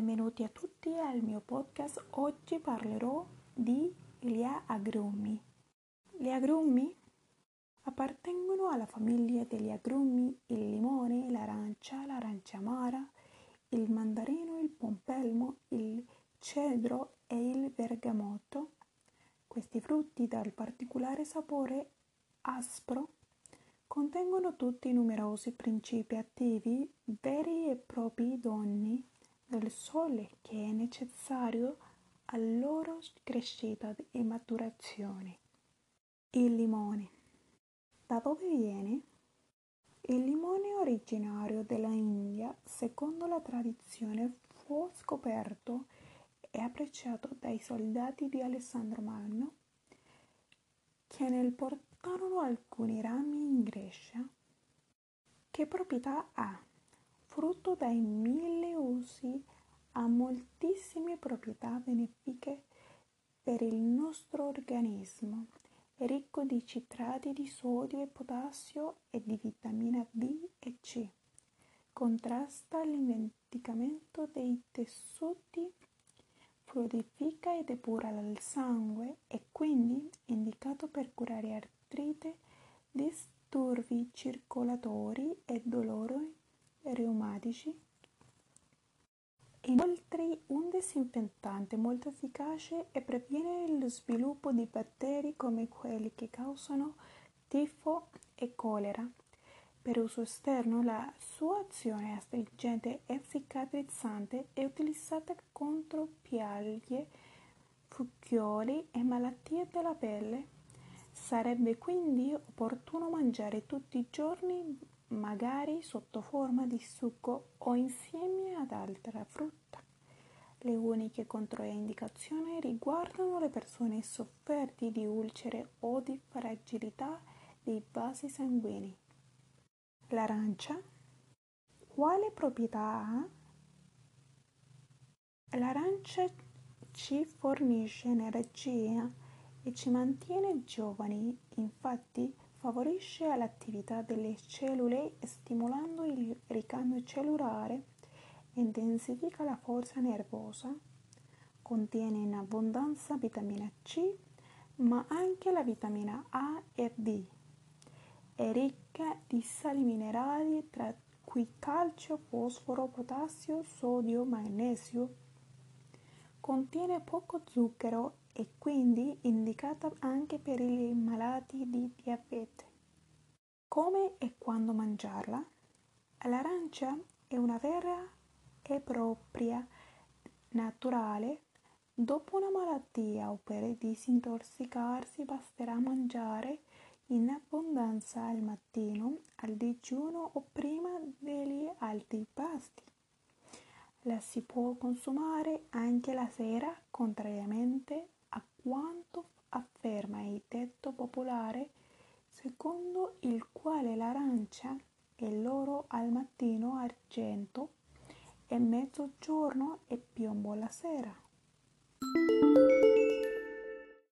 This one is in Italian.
Benvenuti a tutti al mio podcast. Oggi parlerò di gli agrumi. Gli agrumi appartengono alla famiglia degli agrumi il limone, l'arancia, l'arancia amara, il mandarino, il pompelmo, il cedro e il bergamotto. Questi frutti dal particolare sapore aspro contengono tutti numerosi principi attivi veri e propri doni del sole che è necessario alla loro crescita e maturazione. Il limone. Da dove viene? Il limone originario della India, secondo la tradizione, fu scoperto e apprezzato dai soldati di Alessandro Magno che nel portarono alcuni rami in Grecia. Che proprietà ha? Frutto dai mille usi, ha moltissime proprietà benefiche per il nostro organismo. È ricco di citrati di sodio e potassio e di vitamina B e C. Contrasta l'inventicamento dei tessuti, fluidifica e depura il sangue e quindi è indicato per curare artrite, disturbi circolatori e dolori reumatici. Inoltre un disinfettante molto efficace e previene lo sviluppo di batteri come quelli che causano tifo e colera. Per uso esterno la sua azione astringente e cicatrizzante è utilizzata contro piaghe, fucchioli e malattie della pelle. Sarebbe quindi opportuno mangiare tutti i giorni magari sotto forma di succo o insieme ad altra frutta. Le uniche controindicazioni riguardano le persone sofferti di ulcere o di fragilità dei vasi sanguigni. L'arancia. Quale proprietà ha? L'arancia ci fornisce energia e ci mantiene giovani, infatti Favorisce l'attività delle cellule stimolando il ricambio cellulare, intensifica la forza nervosa, contiene in abbondanza vitamina C, ma anche la vitamina A e B. È ricca di sali minerali tra cui calcio, fosforo, potassio, sodio, magnesio. Contiene poco zucchero e quindi indicata anche per i malati di diabete. Come e quando mangiarla? L'arancia è una vera e propria naturale. Dopo una malattia o per disintossicarsi basterà mangiare in abbondanza al mattino, al digiuno o prima degli altri pasti. La si può consumare anche la sera, contrariamente a quanto afferma il detto popolare secondo il quale l'arancia è l'oro al mattino argento e mezzogiorno e piombo la sera.